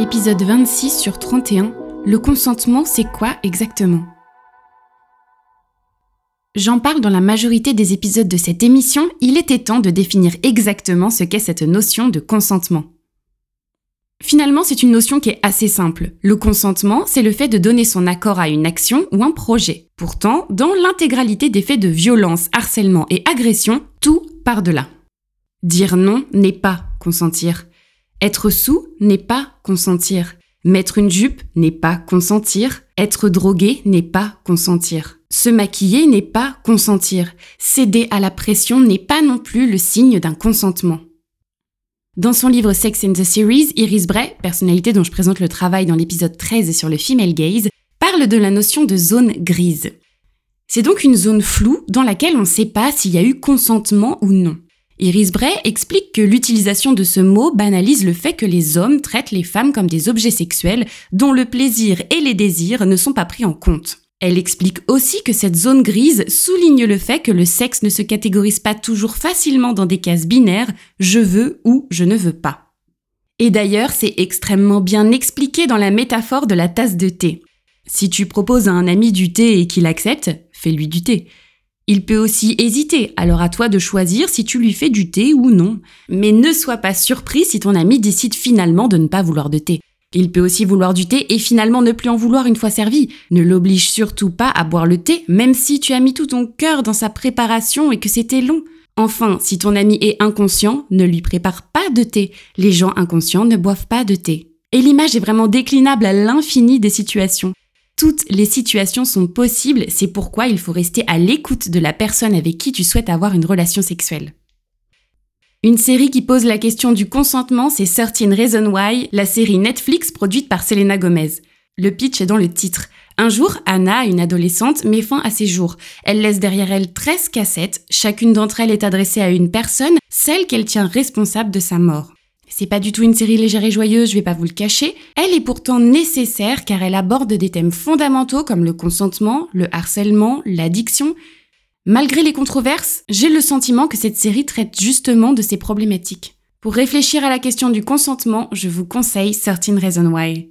Épisode 26 sur 31. Le consentement, c'est quoi exactement? J'en parle dans la majorité des épisodes de cette émission, il était temps de définir exactement ce qu'est cette notion de consentement. Finalement, c'est une notion qui est assez simple. Le consentement, c'est le fait de donner son accord à une action ou un projet. Pourtant, dans l'intégralité des faits de violence, harcèlement et agression, tout part de là. Dire non n'est pas consentir. Être sous n'est pas consentir. Mettre une jupe n'est pas consentir. Être drogué n'est pas consentir. Se maquiller n'est pas consentir. Céder à la pression n'est pas non plus le signe d'un consentement. Dans son livre Sex in the Series, Iris Bray, personnalité dont je présente le travail dans l'épisode 13 sur le female gaze, parle de la notion de zone grise. C'est donc une zone floue dans laquelle on ne sait pas s'il y a eu consentement ou non. Iris Bray explique que l'utilisation de ce mot banalise le fait que les hommes traitent les femmes comme des objets sexuels dont le plaisir et les désirs ne sont pas pris en compte. Elle explique aussi que cette zone grise souligne le fait que le sexe ne se catégorise pas toujours facilement dans des cases binaires je veux ou je ne veux pas. Et d'ailleurs, c'est extrêmement bien expliqué dans la métaphore de la tasse de thé. Si tu proposes à un ami du thé et qu'il accepte, fais-lui du thé. Il peut aussi hésiter, alors à toi de choisir si tu lui fais du thé ou non. Mais ne sois pas surpris si ton ami décide finalement de ne pas vouloir de thé. Il peut aussi vouloir du thé et finalement ne plus en vouloir une fois servi. Ne l'oblige surtout pas à boire le thé, même si tu as mis tout ton cœur dans sa préparation et que c'était long. Enfin, si ton ami est inconscient, ne lui prépare pas de thé. Les gens inconscients ne boivent pas de thé. Et l'image est vraiment déclinable à l'infini des situations. Toutes les situations sont possibles, c'est pourquoi il faut rester à l'écoute de la personne avec qui tu souhaites avoir une relation sexuelle. Une série qui pose la question du consentement, c'est 13 Reasons Why, la série Netflix produite par Selena Gomez. Le pitch est dans le titre. Un jour, Anna, une adolescente, met fin à ses jours. Elle laisse derrière elle 13 cassettes, chacune d'entre elles est adressée à une personne, celle qu'elle tient responsable de sa mort. C'est pas du tout une série légère et joyeuse, je vais pas vous le cacher. Elle est pourtant nécessaire car elle aborde des thèmes fondamentaux comme le consentement, le harcèlement, l'addiction. Malgré les controverses, j'ai le sentiment que cette série traite justement de ces problématiques. Pour réfléchir à la question du consentement, je vous conseille Certain Reason Why.